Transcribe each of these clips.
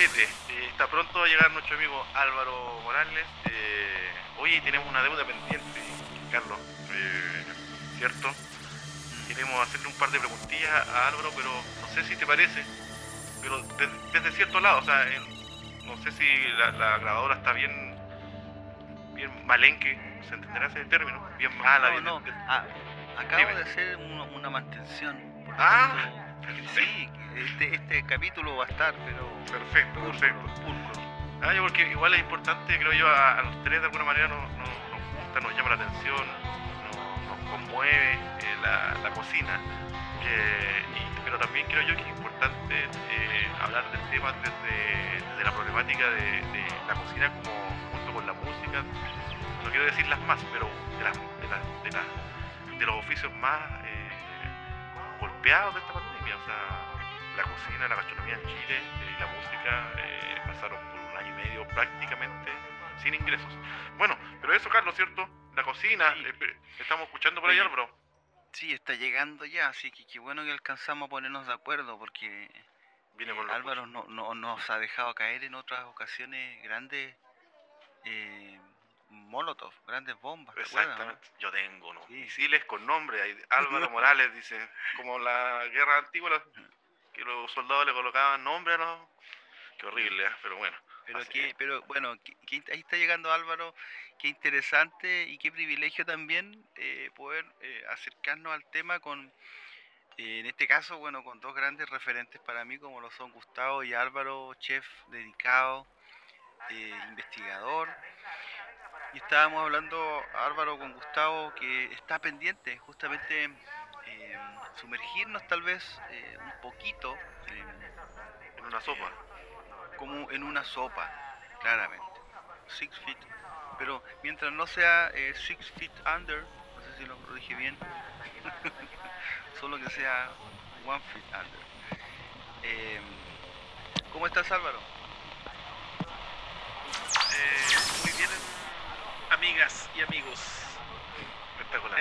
Tete. Eh, está pronto a llegar nuestro amigo Álvaro Morales. Eh, hoy tenemos una deuda pendiente, Carlos. Eh, ¿Cierto? Queremos hacerle un par de preguntillas a Álvaro, pero no sé si te parece. Pero desde, cierto lado, o sea, no sé si la, grabadora está bien, bien malenque, ¿se entenderá ese término? Bien mala. No, bien, no. Ah, acabo de hacer una, mantención. ah, sí, este, este capítulo va a estar, pero... Perfecto, perfecto. Ah, porque igual es importante, creo yo, a, los tres de alguna manera nos, gusta, nos llama la atención, nos, conmueve eh, la, cocina, pero también creo yo que es importante eh, hablar del tema desde, la problemática de, la cocina como junto con la música, no quiero decir las más, pero de, de, los oficios más eh, golpeados de esta pandemia, o sea, la cocina, la gastronomía en Chile eh, y la música eh, pasaron por un año y medio prácticamente sin ingresos. Bueno, pero eso, Carlos, ¿cierto? La cocina, eh, estamos escuchando por ahí, bro. Sí, está llegando ya, así que qué bueno que alcanzamos a ponernos de acuerdo porque Viene Álvaro no, no, nos ha dejado caer en otras ocasiones grandes eh, molotov, grandes bombas. Exactamente. Yo tengo unos misiles con nombre. Álvaro Morales dice, como la guerra antigua, que los soldados le colocaban nombre a los... Qué horrible, ¿eh? pero bueno. Pero, que, pero bueno, ahí está llegando Álvaro, qué interesante y qué privilegio también eh, poder eh, acercarnos al tema con, en este caso, bueno, con dos grandes referentes para mí, como lo son Gustavo y Álvaro, chef dedicado, investigador. Y estábamos hablando, Álvaro, con Gustavo, que está pendiente justamente sumergirnos tal vez eh, un poquito en una sopa. como en una sopa, claramente. Six feet. Pero mientras no sea eh, six feet under, no sé si lo, dije bien, solo que sea one feet under. Em, ¿Cómo estás Álvaro? Eh, muy bien, amigas y amigos. Espectacular.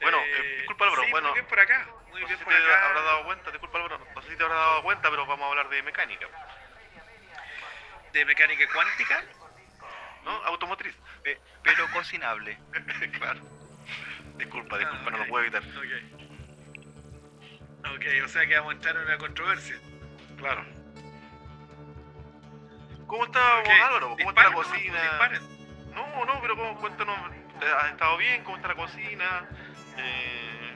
Bueno, eh, eh, disculpa Álvaro, bueno. Muy bien por acá. Muy no bien sé por si te habrás dado cuenta, disculpa Álvaro, no sé si te habrás dado cuenta, pero vamos a hablar de mecánica. ¿De mecánica cuántica? ¿No? Automotriz. pero cocinable. claro. Disculpa, disculpa, no lo puedo evitar. Ok. Ok, o sea que vamos a entrar en una controversia. Claro. ¿Cómo está okay. Álvaro? ¿Cómo está la cocina? No, no, pero ¿cómo, cuéntanos, ¿has estado bien? ¿Cómo está la cocina? Eh,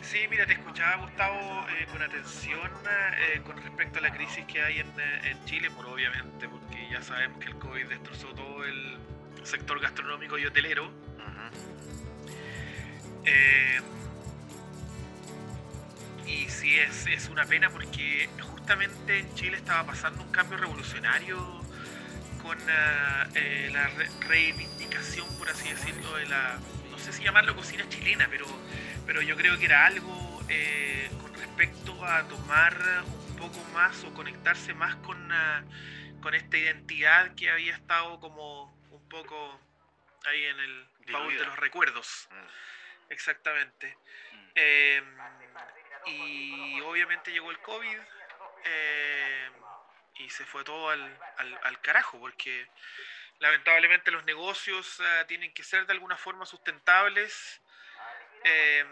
sí, mira, te escuchaba Gustavo eh, con atención eh, con respecto a la crisis que hay en, Chile, por obviamente, porque ya sabemos que el COVID destrozó todo el sector gastronómico y hotelero. y sí, es, es una pena porque justamente en Chile estaba pasando un cambio revolucionario con la reivindicación, por así decirlo, de la no sé si llamarlo cocina chilena, pero, pero yo creo que era algo eh, con respecto a tomar un poco más o conectarse más con, ah, con esta identidad que había estado como un poco ahí en el baúl de los recuerdos. Mm. Exactamente. Mm. Em, y obviamente llegó el COVID em, y se fue todo al, al carajo, porque lamentablemente los negocios eh, tienen que ser de alguna forma sustentables em,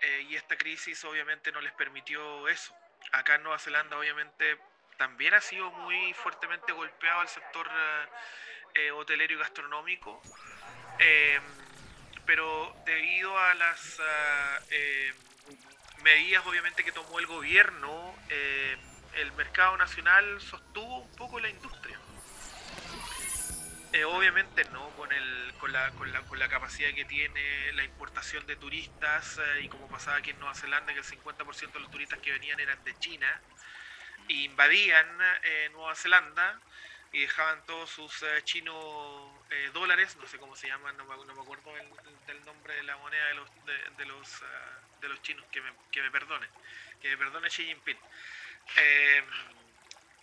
eh, y esta crisis obviamente no les permitió eso. Acá en Nueva Zelanda obviamente también ha sido muy fuertemente golpeado el sector eh, hotelero y gastronómico, em, pero debido a las em, medidas obviamente que tomó el gobierno, el mercado nacional sostuvo un poco la industria. Eh, obviamente no con, el, con, la, con, la, con la capacidad que tiene la importación de turistas eh, y como pasaba aquí en Nueva Zelanda que el 50% de los turistas que venían eran de China e invadían eh, Nueva Zelanda y dejaban todos sus chinos dólares, no sé cómo se llaman, no me, acuerdo del, nombre de la moneda de los, de, los, de los chinos, que me, que me perdone, que me perdone Xi Jinping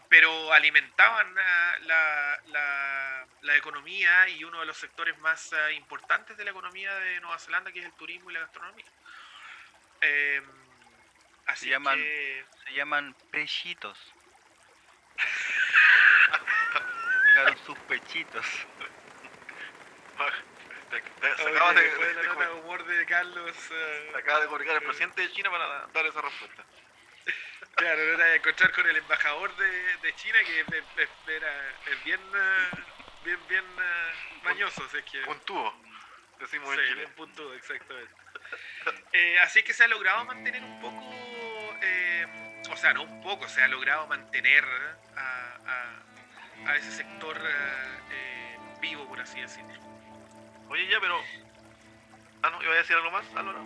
pero alimentaban la, la, economía y uno de los sectores más eh, importantes de la economía de Nueva Zelanda, que es el turismo y la gastronomía. Em, Así Se llaman- que... Se llaman pechitos. Sacaron sus pechitos. Se acaba de, de la de- nota de humor de Carlos... eh, acaba de el presidente de China para dar esa respuesta. Claro, no te vas a encontrar con el embajador de, de China que es, es- era- es bien, eh, bien, bien eh, mañoso, es que... Un tubo, decimos en Sí, Chile. un punto, exactamente. Eh, así que se ha logrado mantener un poco, eh, o sea, no un poco, se ha logrado mantener a, a- a ese sector eh, vivo, por así decirlo. Oye, ya, pero. Ah, no, iba a decir algo más, Álvaro.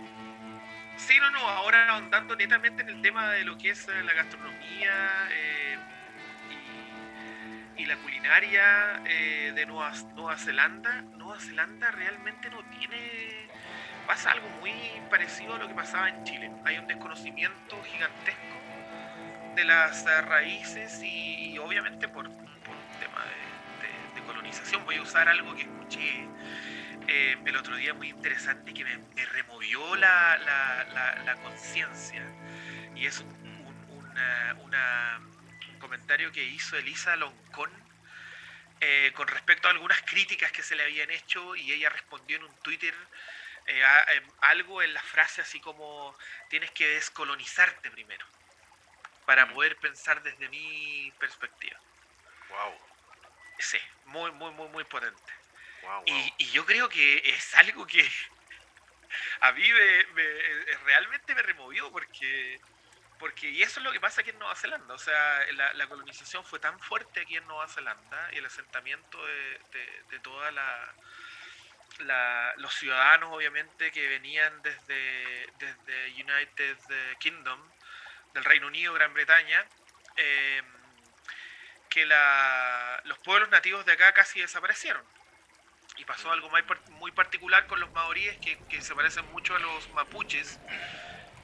Sí, no, no, ahora ahondando netamente en el tema de lo que es eh, la gastronomía eh, y, la culinaria eh, de Nueva, Nueva Zelanda, Nueva Zelanda realmente no tiene... pasa algo muy parecido a lo que pasaba en Chile. Hay un desconocimiento gigantesco de las raíces y, obviamente por, por un tema de colonización. Voy a usar algo que escuché eh, el otro día muy interesante que me, me removió la, la- la- la conciencia. Y es un, un- una- una- un comentario que hizo Elisa Loncón eh, con respecto a algunas críticas que se le habían hecho y ella respondió en un Twitter eh, a- em, algo en la frase así como tienes que descolonizarte primero para poder pensar desde mi perspectiva. Wow, Sí, muy, muy, muy, muy potente. Wow, wow. Y, y yo creo que es algo que a mí me, me- eh, realmente me removió porque, porque y eso es lo que pasa aquí en Nueva Zelanda. O sea, la, la colonización fue tan fuerte aquí en Nueva Zelanda y el asentamiento de, de, de toda la, la- los ciudadanos obviamente que venían desde, desde United Kingdom, del Reino Unido, Gran Bretaña, eh, que la- los pueblos nativos de acá casi desaparecieron. Y pasó algo muy, par- muy particular con los maoríes que, que se parecen mucho a los mapuches,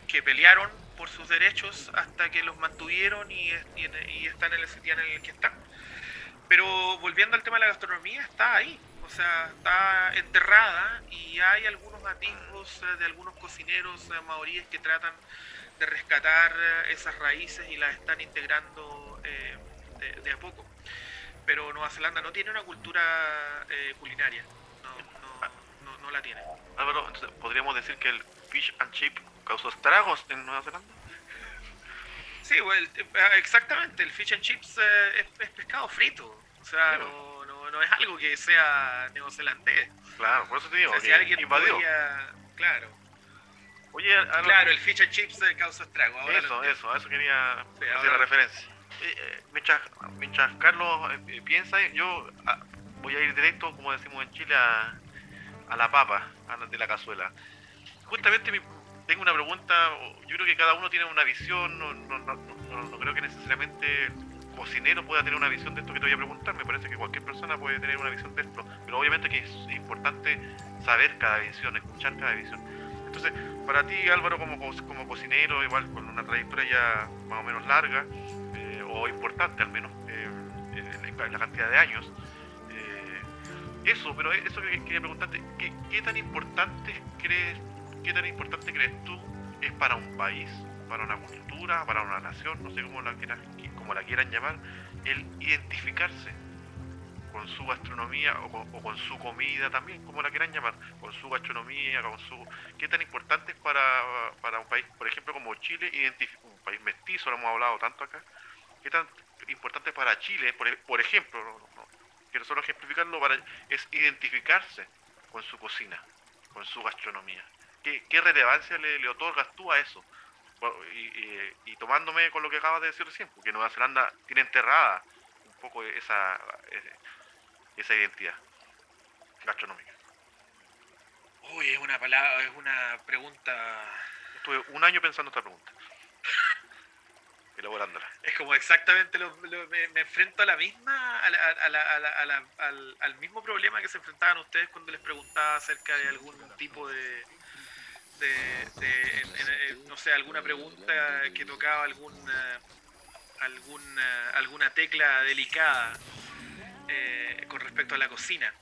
que pelearon por sus derechos hasta que los mantuvieron y, y y están en el sitio en el que están. Pero volviendo al tema de la gastronomía, está ahí, o sea, está enterrada y hay algunos atisbos eh, de algunos cocineros eh, maoríes que tratan de rescatar eh, esas raíces y las están integrando de a poco. Pero Nueva Zelanda no tiene una cultura eh, culinaria, no, no, no, no la tiene. Álvaro, entonces, ¿podríamos decir que el fish and chip causó estragos en Nueva Zelanda? Sí, well, eh, exactamente, el fish and chips eh, es, es pescado frito, o sea, no, no, no es algo que sea neozelandés. Claro, por eso te O digo, sea, si alguien invadió. podría- Claro, Oye, claro, el fish and chips eh, causa estrago. ahora eso, eso, a eso quería Sí, hacer ahora- la referencia. Eh, mientras, mientras Carlos eh, piensa, yo ah, voy a ir directo, como decimos en Chile, a, a la papa de la cazuela. Justamente mi- tengo una pregunta, yo creo que cada uno tiene una visión, no, no, no, no- creo que necesariamente cocinero pueda tener una visión de esto que te voy a preguntar, me parece que cualquier persona puede tener una visión de esto, pero obviamente que es importante saber cada visión, escuchar cada visión. Entonces, para ti Álvaro como, co- como cocinero, igual con una trayectoria ya más o menos larga, importante al menos, eh, en, la cantidad de años, eh, eso, pero eso que quería preguntarte, ¿qué, tan importante crees, qué tan importante crees tú es para un país, para una cultura, para una nación, no sé cómo la quieran, como la quieran llamar, el identificarse con su gastronomía o con, su comida también, como la quieran llamar, con su gastronomía, con su... ¿Qué tan importante es para, para un país, por ejemplo, como Chile, un país mestizo, lo hemos hablado tanto acá, qué tan importante para Chile, por, e- por ejemplo, no, no- no, quiero solo ejemplificarlo, para, es identificarse con su cocina, con su gastronomía? ¿Qué, qué relevancia le, le otorgas tú a eso? Bueno, Y, y- y tomándome con lo que acabas de decir recién, porque Nueva Zelanda tiene enterrada un poco esa, eh, esa identidad gastronómica. Uy, es una palabra, es una pregunta. Estuve un año pensando esta pregunta. Elaborándola. Es como exactamente lo, lo- me, enfrento a la misma, a la- a la- a la- al, al mismo problema que se enfrentaban ustedes cuando les preguntaba acerca de algún tipo de, de, no sé, alguna pregunta que tocaba algún, eh, algún, eh, alguna tecla delicada eh, con respecto a la cocina,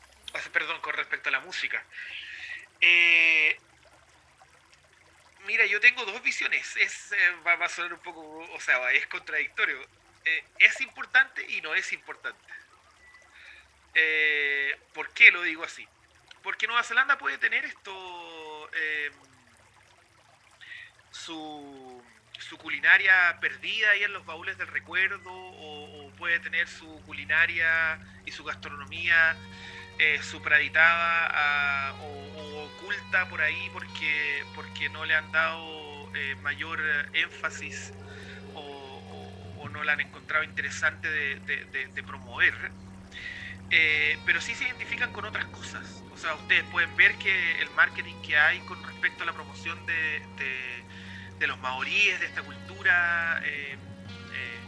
perdón, con respecto a la música. Mira, yo tengo dos visiones. Es, eh, va, a sonar un poco, o sea, es contradictorio. Eh, es importante y no es importante. Eh, ¿Por qué lo digo así? Porque Nueva Zelanda puede tener esto, su, su, culinaria perdida ahí en los baúles del recuerdo, o, puede tener su culinaria y su gastronomía supraditada o, oculta por ahí porque, porque no le han dado mayor énfasis no la han encontrado interesante de, promover. Eh, pero sí se identifican con otras cosas. O sea, ustedes pueden ver que el marketing que hay con respecto a la promoción de, los maoríes, de esta cultura, eh, eh,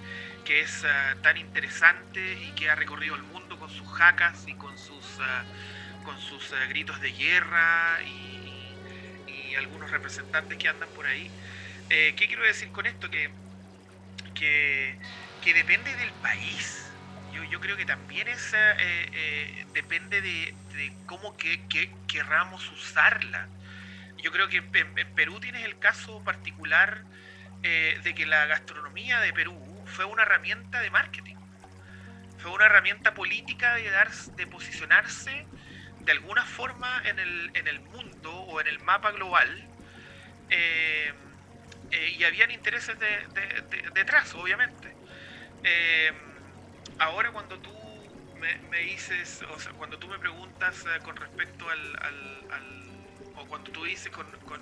que es ah, tan interesante y que ha recorrido el mundo con sus jacas y con sus, ah, con sus ah, gritos de guerra y, algunos representantes que andan por ahí. ¿Qué quiero decir con esto? Que que, depende del país. Yo, creo que también eh, eh, depende de, cómo que, querramos usarla. Yo creo que en, Perú tienes el caso particular eh, de que la gastronomía de Perú fue una herramienta de marketing. Fue una herramienta política de, dar, de posicionarse de alguna forma en el, en el mundo o en el mapa global. Eh, y habían intereses detrás, obviamente. Eh, ahora cuando tú me, dices, o sea, cuando tú me preguntas eh, con respecto al, o cuando tú dices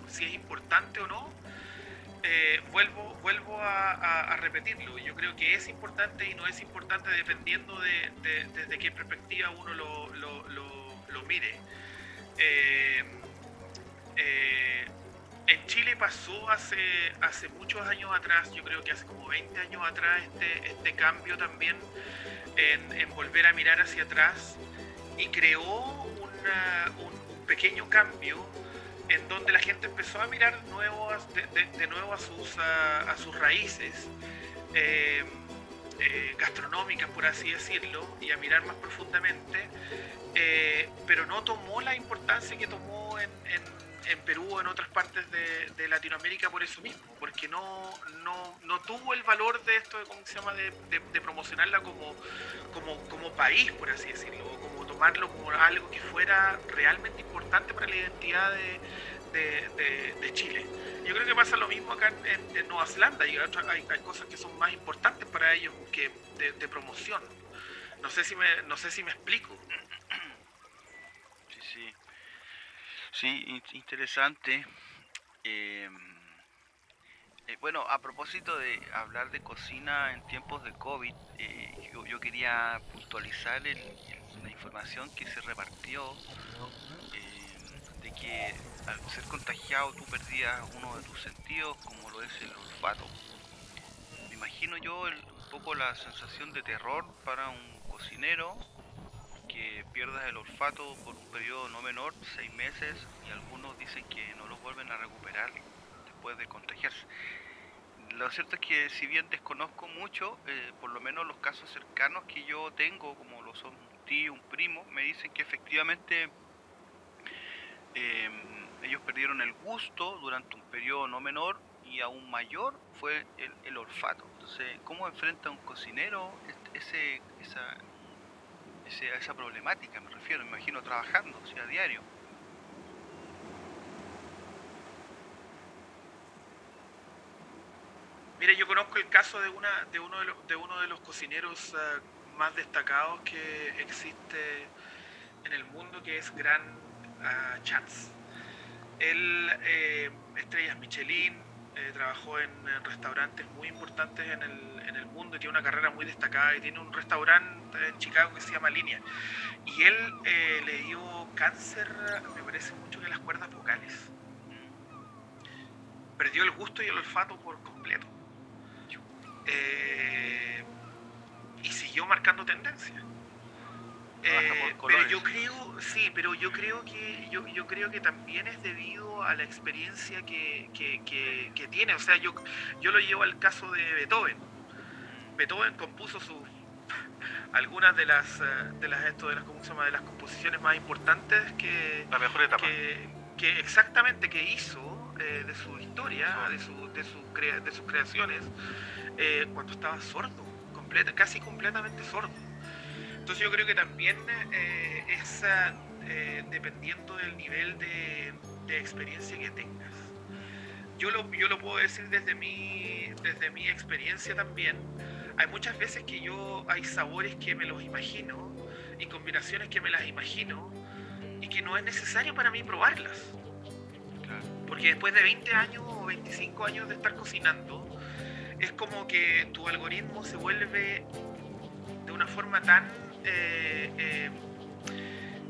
si es importante o no, vuelvo, vuelvo a, repetirlo. Yo creo que es importante y no es importante dependiendo de, desde qué perspectiva uno lo, lo, lo, mire. En Chile pasó hace, hace muchos años atrás, yo creo que hace como 20 años atrás, este, este cambio también en, volver a mirar hacia atrás y creó un, pequeño cambio en donde la gente empezó a mirar de, nuevo a sus, a, sus raíces eh, eh, gastronómicas, por así decirlo, y a mirar más profundamente, eh, pero no tomó la importancia que tomó en en Perú o en otras partes de, Latinoamérica por eso mismo, porque no, no, tuvo el valor de esto, ¿cómo se llama?, de, promocionarla como, como, país, por así decirlo, o como tomarlo como algo que fuera realmente importante para la identidad de, Chile. Yo creo que pasa lo mismo acá en, Nueva Zelanda, y hay, hay, cosas que son más importantes para ellos que de, promoción. No sé si me, no sé si me explico. Sí, interesante. Em, eh, bueno, a propósito de hablar de cocina en tiempos de COVID, eh, yo, quería puntualizar la información que se repartió em, de que al ser contagiado tú perdías uno de tus sentidos, como lo es el olfato. Me imagino yo un poco la sensación de terror para un cocinero que pierdas el olfato por un periodo no menor, seis meses, y algunos dicen que no lo vuelven a recuperar después de contagiarse. Lo cierto es que si bien desconozco mucho, eh, por lo menos los casos cercanos que yo tengo, como lo son un tío, un primo, me dicen que efectivamente em, ellos perdieron el gusto durante un periodo no menor y aún mayor fue el, olfato. Entonces, ¿cómo enfrenta un cocinero ese, esa, a esa problemática, me refiero, me imagino trabajando, o sea, a diario. Mira, yo conozco el caso de, una, de, uno, de, los, de uno de los cocineros eh, más destacados que existe en el mundo, que es Gran uh, Chance. Él, eh, estrellas Michelin, eh, trabajó en, restaurantes muy importantes en el, en el, mundo y tiene una carrera muy destacada y tiene un restaurante en Chicago que se llama Línea. Y él eh, le dio cáncer, me parece mucho que las cuerdas vocales. Perdió el gusto y el olfato por completo. Eh, y siguió marcando tendencia. Pero yo creo, sí, pero yo creo que yo, yo creo que también es debido a la experiencia que, tiene. O sea, yo, yo lo llevo al caso de Beethoven. Beethoven compuso su, algunas de las eh, de las esto de las ¿cómo se llama? de las composiciones más importantes que la mejor etapa que, exactamente que hizo eh, de su historia, de, su, de, su de sus creaciones, eh, cuando estaba sordo, completa, casi completamente sordo. Entonces yo creo que también eh, es dependiendo del nivel de, de, experiencia que tengas. Yo lo, yo lo puedo decir desde mi, desde mi experiencia también. Hay muchas veces que yo hay sabores que me los imagino y combinaciones que me las imagino y que no es necesario para mí probarlas. Porque después de 20 años o 25 años de estar cocinando, es como que tu algoritmo se vuelve de una forma tan eh, eh,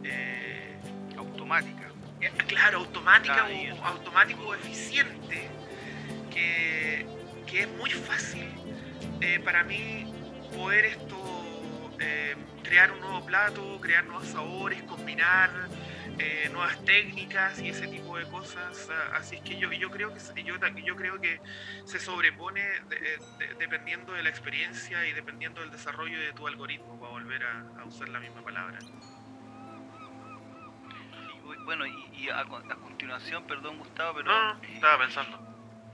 eh, automática. claro, automática o automático o eficiente, que, que, es muy fácil para mí poder esto crear un nuevo plato, crear nuevos sabores, combinar eh, nuevas técnicas y ese tipo de cosas. Así es que yo, yo, creo, que, yo, yo creo que se sobrepone dependiendo de la experiencia y dependiendo del desarrollo de tu algoritmo, para volver a, usar la misma palabra. bueno, y, a, continuación, perdón Gustavo, pero... No, estaba pensando.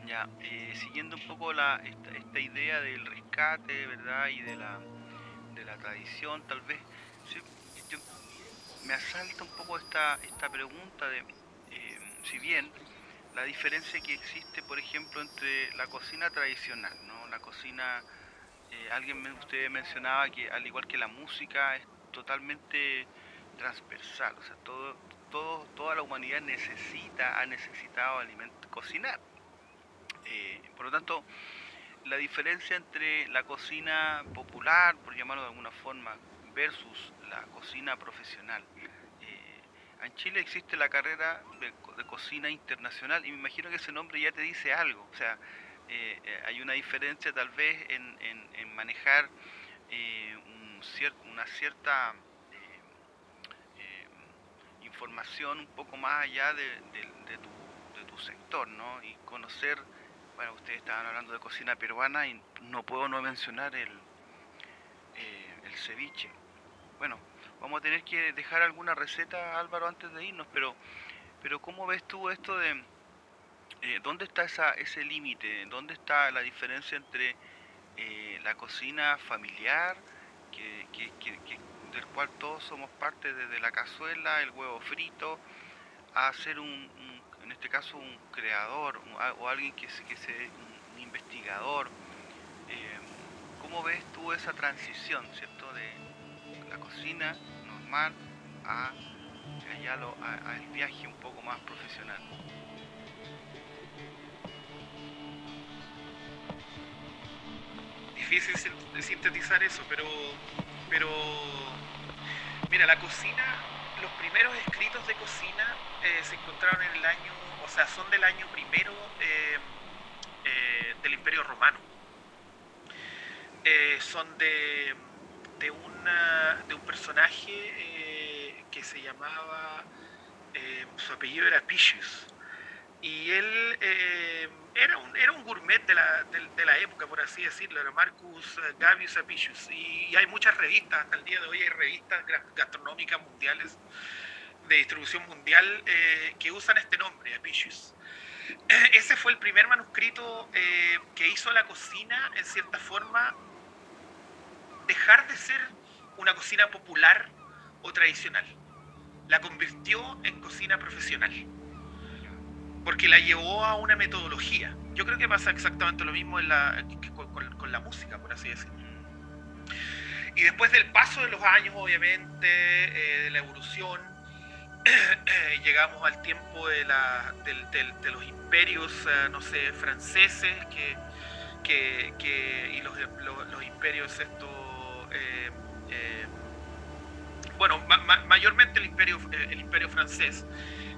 Ya, eh, siguiendo un poco la, esta, idea del rescate, ¿verdad? Y de la, de la tradición, tal vez me asalta un poco esta, esta pregunta de eh, si bien la diferencia que existe, por ejemplo, entre la cocina tradicional, ¿no? La cocina, eh, alguien usted mencionaba que al igual que la música es totalmente transversal, o sea, todo, todo, toda la humanidad necesita, ha necesitado cocinar. Eh, por lo tanto, la diferencia entre la cocina popular, por llamarlo de alguna forma, versus la cocina profesional. Eh, en Chile existe la carrera de, cocina internacional y me imagino que ese nombre ya te dice algo. O sea, eh, eh, hay una diferencia tal vez en, manejar una cierta información un poco más allá de, tu, sector, ¿no? Y conocer, bueno, ustedes estaban hablando de cocina peruana y no puedo no mencionar el ceviche bueno, vamos a tener que dejar alguna receta, Álvaro, antes de irnos, pero, pero ¿cómo ves tú esto de eh, dónde está ese límite? ¿Dónde está la diferencia entre eh, la cocina familiar, que, del cual todos somos parte desde la cazuela, el huevo frito, a ser un, en este caso un creador o alguien que, que sea un, investigador? Eh, ¿Cómo ves tú esa transición, cierto, cocina normal a, a, el viaje un poco más profesional. Difícil sintetizar eso, pero, pero mira, la cocina, los primeros escritos de cocina eh, se encontraron en el año, o sea, son del año primero eh, eh, del Imperio Romano. son de de, de un personaje eh, que se llamaba, eh, su apellido era Picius. Y él eh, era, un, era un gourmet de la, de, la, época, por así decirlo, era Marcus Gavius Apicius. Y, hay muchas revistas, hasta el día de hoy hay revistas gastronómicas mundiales, de distribución mundial, que usan este nombre, Apicius. Ese fue el primer manuscrito que hizo la cocina, en cierta forma, dejar de ser una cocina popular o tradicional. La convirtió en cocina profesional. Porque la llevó a una metodología. Yo creo que pasa exactamente lo mismo la, con, la música, por así decirlo. Y después del paso de los años, obviamente, eh, de la evolución, llegamos al tiempo de, los imperios, eh, no sé, franceses que, y los, los imperios estos bueno, mayormente el imperio, eh, el imperio francés,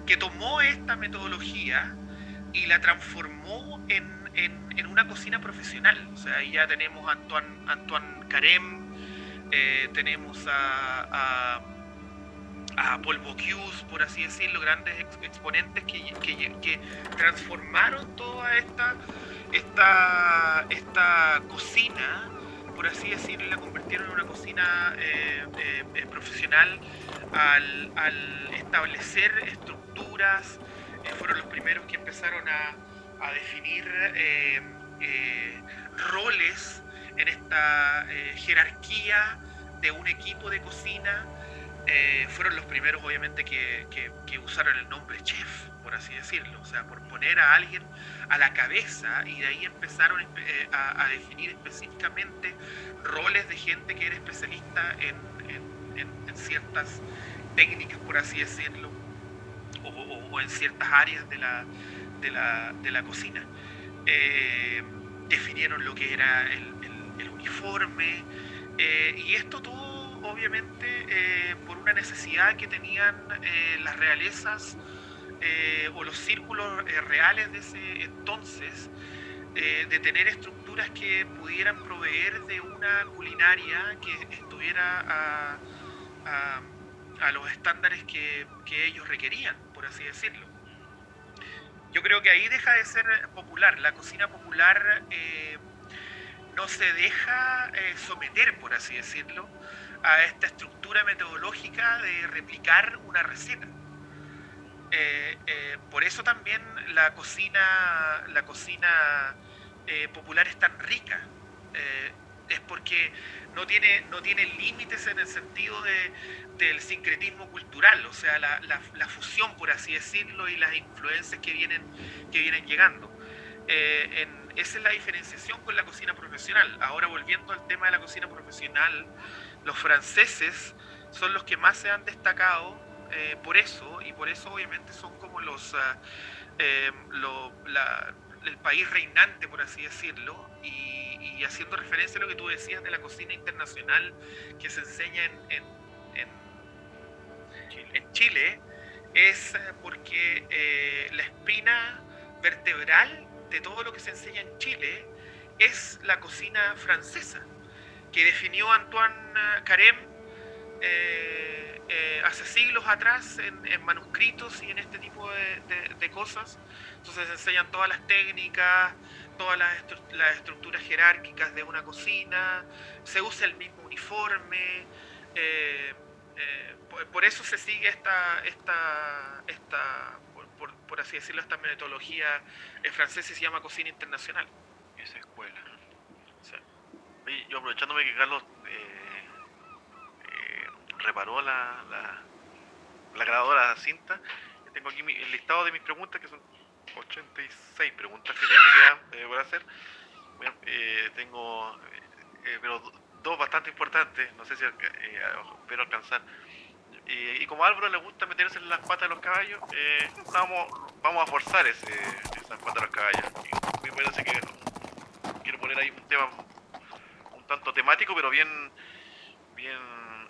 que tomó esta metodología y la transformó en, una cocina profesional. O sea, ahí ya tenemos a Antoine, Antoine Carême, tenemos a, a, Paul Bocuse, por así decirlo, grandes exponentes que, transformaron toda esta cocina por así decirlo, la convirtieron en una cocina eh, eh, eh, profesional al, establecer estructuras, fueron los primeros que empezaron a, definir roles en esta jerarquía de un equipo de cocina. Fueron los primeros, obviamente, que, usaron el nombre chef, por así decirlo, o sea, por poner a alguien a la cabeza y de ahí empezaron a, a definir específicamente roles de gente que era especialista en, ciertas técnicas, por así decirlo, o, en ciertas áreas de la, de la, de la cocina. Eh, definieron lo que era el, uniforme eh, y esto todo obviamente eh, por una necesidad que tenían las realezas o los círculos reales de ese entonces de tener estructuras que pudieran proveer de una culinaria que estuviera a, los estándares que, ellos requerían, por así decirlo. Yo creo que ahí deja de ser popular. La cocina popular eh, no se deja eh, someter, por así decirlo, a esta estructura metodológica de replicar una receta. Eh, por eso también la cocina, la cocina popular es tan rica. es porque no tiene, no tiene límites en el sentido de, del sincretismo cultural, o sea, la, la, fusión, por así decirlo, y las influencias que vienen, que vienen llegando. Eh, en, esa es la diferenciación con la cocina profesional. Ahora volviendo al tema de la cocina profesional, los franceses son los que más se han destacado eh, por eso, y por eso obviamente son como los, ah, eh, el país reinante, por así decirlo, y, haciendo referencia a lo que tú decías de la cocina internacional que se enseña en, en, Chile. es eh, porque eh, la espina vertebral de todo lo que se enseña en Chile es la cocina francesa, que definió Antoine Carême eh, hace siglos atrás en, manuscritos y en este tipo de, cosas. Entonces se enseñan todas las técnicas, todas las, estructuras jerárquicas de una cocina, se usa el mismo uniforme, eh, eh, por, eso se sigue esta, esta, esta por, así decirlo, esta metodología francesa se llama cocina internacional. Esa escuela. Yo aprovechándome que Carlos reparó la, la, grabadora cinta. Tengo aquí el listado de mis preguntas, que son 86 preguntas que me quedan eh, por hacer. Eh, tengo eh, pero dos bastante importantes, no sé si espero alcanzar. y como a Álvaro le gusta meterse en las patas de los caballos, vamos, vamos a forzar ese, esas patas de los caballos. Quiero poner ahí un tema tanto temático, pero bien, bien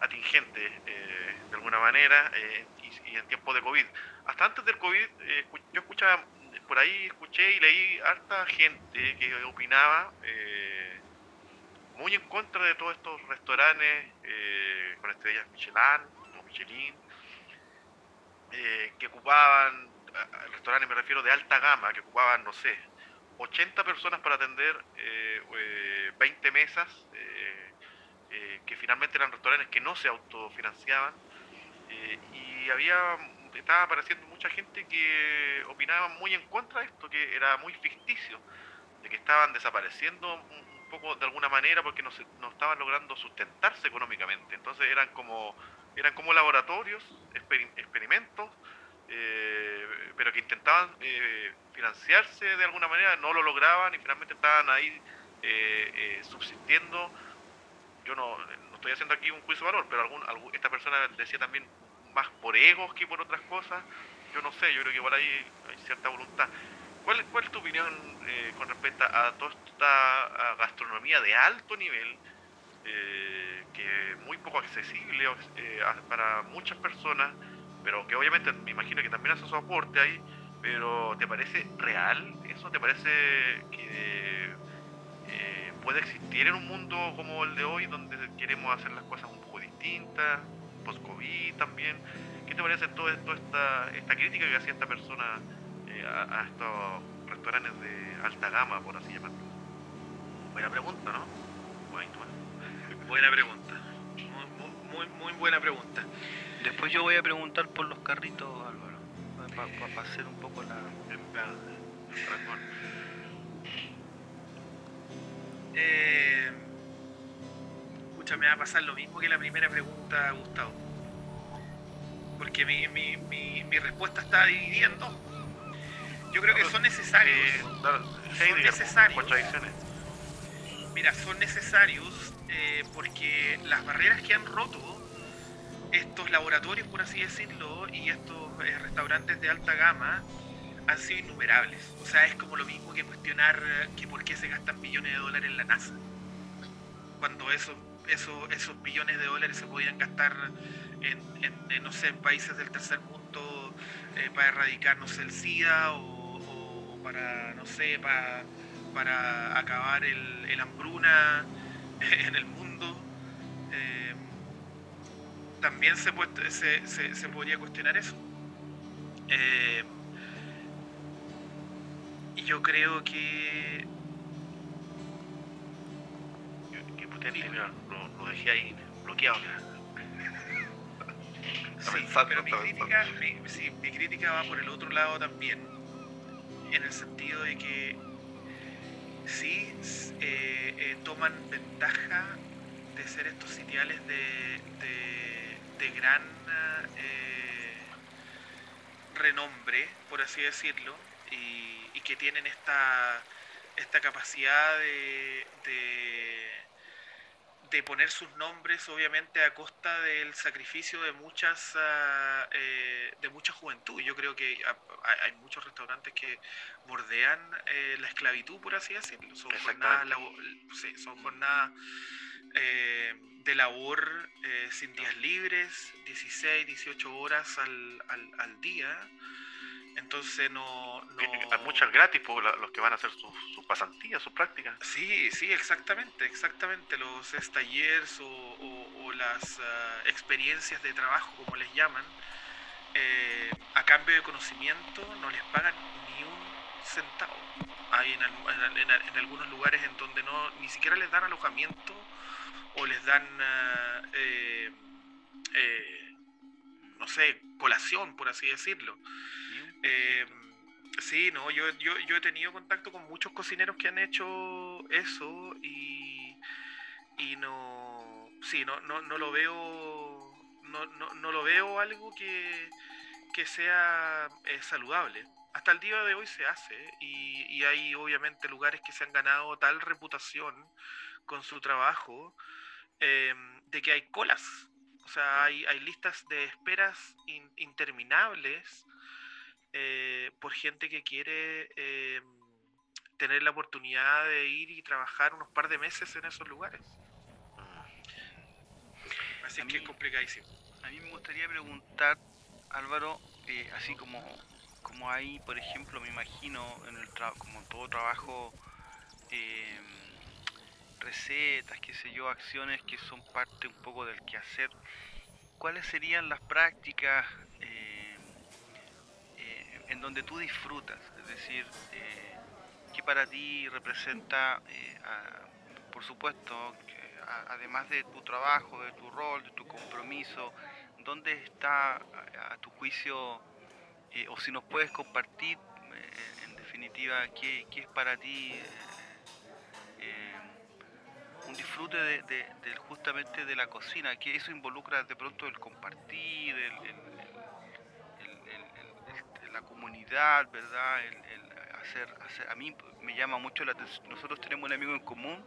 atingente eh, de alguna manera eh, y, en tiempos de COVID. Hasta antes del COVID eh, yo escuchaba, por ahí escuché y leí harta gente que opinaba muy en contra de todos estos restaurantes con estrellas Michelin o Michelin que ocupaban, restaurantes me refiero de alta gama, que ocupaban, no sé, 80 personas para atender 20 mesas eh, que finalmente eran restaurantes que no se autofinanciaban eh, y había estaba apareciendo mucha gente que opinaba muy en contra de esto, que era muy ficticio, de que estaban desapareciendo un poco de alguna manera porque no, se, no estaban logrando sustentarse económicamente. Entonces eran como, eran como laboratorios, experimentos, eh, pero que intentaban financiarse de alguna manera, no lo lograban y finalmente estaban ahí subsistiendo yo no, estoy haciendo aquí un juicio de valor, pero algún, esta persona decía también más por egos que por otras cosas. Yo no sé, yo creo que igual hay, hay cierta voluntad. ¿Cuál, ¿Cuál es tu opinión eh, con respecto a toda esta gastronomía de alto nivel, eh, que es muy poco accesible eh, para muchas personas, pero que obviamente me imagino que también hace su aporte ahí, pero ¿te parece real eso? ¿Te parece que puede existir en un mundo como el de hoy, donde queremos hacer las cosas un poco distintas, post-COVID también. ¿Qué te parece toda, esta, esta crítica que hacía esta persona eh, a, estos restaurantes de alta gama, por así llamarlo? Buena pregunta, ¿no? Buena pregunta. Muy, muy, muy buena pregunta. Después yo voy a preguntar por los carritos, Álvaro. para hacer un poco la... Eh, escucha, me va a pasar lo mismo que la primera pregunta, Gustavo. Porque mi, mi, mi, mi respuesta está dividida en dos. Yo creo que son necesarios. Eh, son Heidegger, necesarios. Mira, son necesarios eh, porque las barreras que han roto estos laboratorios, por así decirlo, y estos eh, restaurantes de alta gama han sido innumerables. O sea, es como lo mismo que cuestionar eh, que por qué se gastan billones de dólares en la NASA. Cuando esos, esos, esos billones de dólares se podían gastar en, no sé, países del tercer mundo eh, para erradicar, no sé, el SIDA o para, no sé, para, para acabar el, el hambruna en el mundo. También se, se, se- se podría cuestionar eso. Eh, y yo creo que Qué potente, mira, lo, lo dejé ahí bloqueado. Sí, pero mi crítica, mi, sí, mi crítica va por el otro lado también, en el sentido de que sí eh, eh, toman ventaja de ser estos sitiales de, de, de gran eh, renombre, por así decirlo, y, que tienen esta, esta capacidad de, de poner sus nombres obviamente a costa del sacrificio de muchas eh, de mucha juventud. Yo creo que ha- ha- hay muchos restaurantes que bordean eh, la esclavitud, por así decirlo. Son jornadas, Exactamente. labo- sí, son jornadas eh, de labor sin días libres, 16, 18 horas al, al, al día. Entonces no... no... Hay muchas gratis por la- los que van a hacer sus pasantías, sus prácticas. Sí, sí, exactamente, exactamente. Los es talleres o, o- o las ah, experiencias de trabajo, como les llaman, eh, a cambio de conocimiento no les pagan ni un centavo. Hay en, en en en algunos lugares en donde no ni siquiera les dan alojamiento o les dan, eh, eh, no sé, colación, por así decirlo. Eh, sí, no, yo, yo, yo he tenido contacto con muchos cocineros que han hecho eso y, y no, sí, no, no, no lo veo, no, no, no lo veo algo que, que sea eh, saludable. Hasta el día de hoy se hace y, y hay obviamente lugares que se han ganado tal reputación con su trabajo eh, de que hay colas. O sea, hay, hay listas de esperas in- interminables eh, por gente que quiere eh, tener la oportunidad de ir y trabajar unos par de meses en esos lugares. Así A es que es mí- complicadísimo. A mí me gustaría preguntar, Álvaro, eh, así como, como hay, por ejemplo, me imagino, en el tra- como en todo trabajo, eh, recetas, qué sé yo, acciones que son parte un poco del quehacer, ¿cuáles serían las prácticas eh, en donde tú disfrutas? Es decir, eh, ¿qué para ti representa, eh, por supuesto, que además de tu trabajo, de tu rol, de tu compromiso, ¿dónde está, a, tu juicio, eh, o si nos puedes compartir, eh, en definitiva, qué, es para ti un disfrute de, justamente de la cocina? Que eso involucra de pronto el compartir, el, comunidad, ¿verdad? Hacer, hacer, a mí me llama mucho la atención. Nosotros tenemos un amigo en común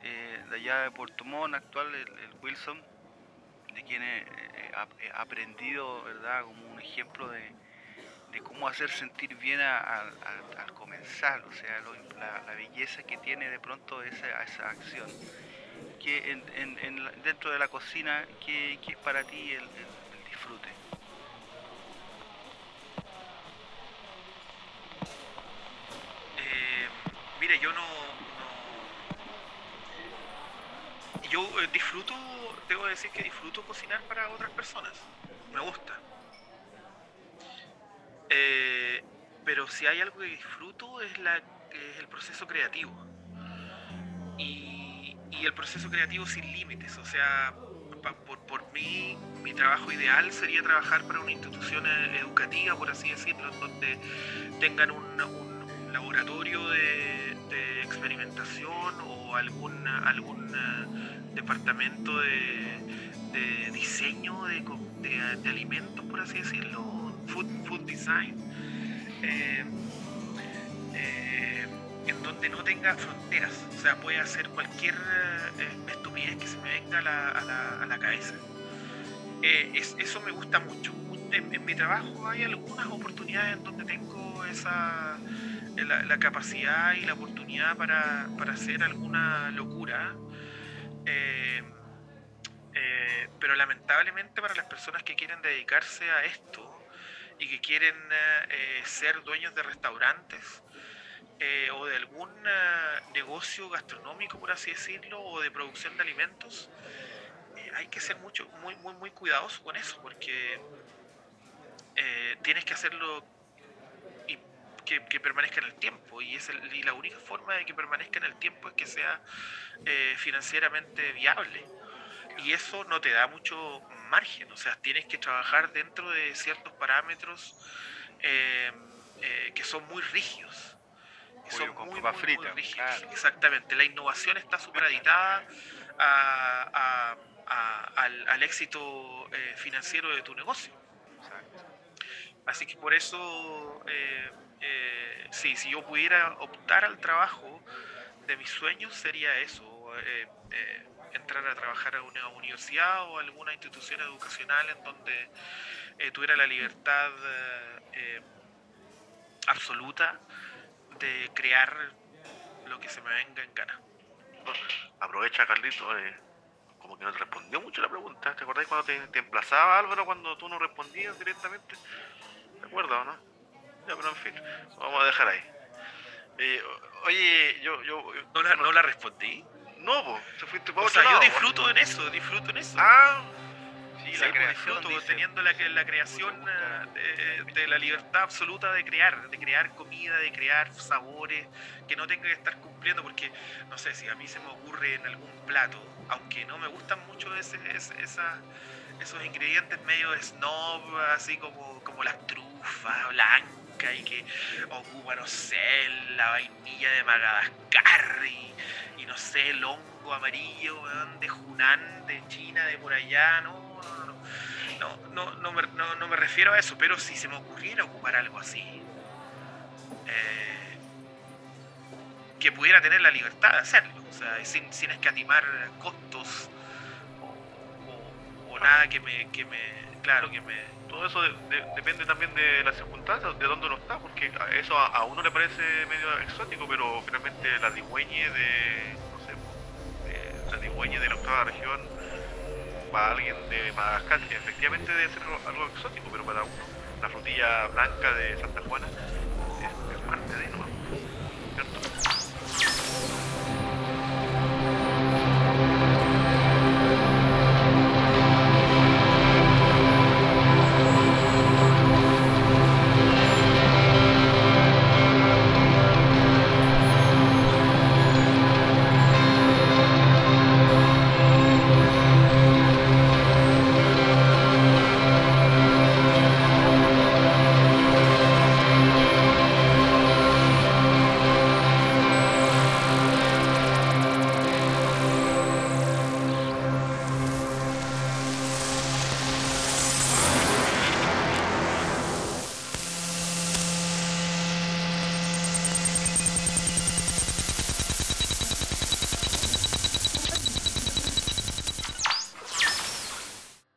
eh, de allá de Puerto Montt, actual, el, Wilson, de quien he, he ap- he aprendido, ¿verdad? Como un ejemplo de, de cómo hacer sentir bien a- al comenzar, o sea, la, belleza que tiene de pronto esa, esa acción. Que en, en- en dentro de la cocina, ¿qué, qué es para ti el disfrute? Mire, yo no. no- Yo eh, disfruto, debo decir que disfruto cocinar para otras personas. Me gusta. Eh, pero si hay algo que disfruto es, la, es el proceso creativo. Y, y el proceso creativo sin límites. O sea, por, por mí, mi trabajo ideal sería trabajar para una institución eh, educativa, por así decirlo, donde tengan un, un laboratorio de, experimentación o algún, algún uh, departamento de, diseño de, de, alimentos, por así decirlo, food, food design. Eh, eh, en donde no tenga fronteras, o sea, puede hacer cualquier eh, estupidez que se me venga a la, a la, a la cabeza. Eh, es, eso me gusta mucho. En, mi trabajo hay algunas oportunidades en donde tengo esa la, capacidad y la oportunidad para, para hacer alguna locura. Eh, pero lamentablemente para las personas que quieren dedicarse a esto y que quieren ser dueños de restaurantes, eh, o de algún negocio gastronómico, por así decirlo, o de producción de alimentos, eh, hay que ser mucho, muy, muy, muy cuidadoso con eso, porque eh, tienes que hacerlo que, que, permanezca en el tiempo, y, es el, y la única forma de que permanezca en el tiempo es que sea financieramente viable. Y eso no te da mucho margen, o sea, tienes que trabajar dentro de ciertos parámetros que son muy rígidos son con muy, fritas, muy rígidos. claro. Exactamente, la innovación está superaditada a, a, a, al, al, éxito eh, financiero de tu negocio. Exacto. Así que por eso, eh, eh, sí, si yo pudiera optar al trabajo de mis sueños, sería eso, eh, entrar a trabajar a una universidad o alguna institución educacional en donde tuviera la libertad absoluta de crear lo que se me venga en gana. Aprovecha, Carlito, eh, como que no te respondió mucho la pregunta. ¿Te acordás cuando te, te, emplazaba Álvaro cuando tú no respondías directamente? ¿Te acuerdas o no? Ya, pero en fin, vamos a dejar ahí. Eh, oye, yo, yo, ¿No la, ¿No la respondí? No, se fuiste para o sea, lado, yo disfruto en eso, disfruto en eso. Ah, Sí, Sí, la creación, disfruto dice. teniendo la, la creación eh, de, de la libertad absoluta de crear, de crear comida, de crear sabores, que no tenga que estar cumpliendo, porque no sé si a mí se me ocurre en algún plato, aunque no me gustan mucho ese, ese- esa- esos ingredientes medio snob, así como, como las trufas blancas y que ocupa, no sé, la vainilla de Madagascar y, no sé, el hongo amarillo weón, de Hunan, de China, de por allá, no, no, no, no, no, no me, no, me refiero a eso, pero si se me ocurriera ocupar algo así, eh, que pudiera tener la libertad de hacerlo, o sea, sin, sin escatimar costos o, o- o nada que me, que me, claro, que me, todo eso de- de- depende también de las circunstancias, de dónde uno está, porque eso a, uno le parece medio exótico, pero finalmente la digüeñe de, no sé, de, la digüeñe de la octava región, para alguien de Madagascar, efectivamente debe ser algo, exótico, pero para uno, la frutilla blanca de Santa Juana,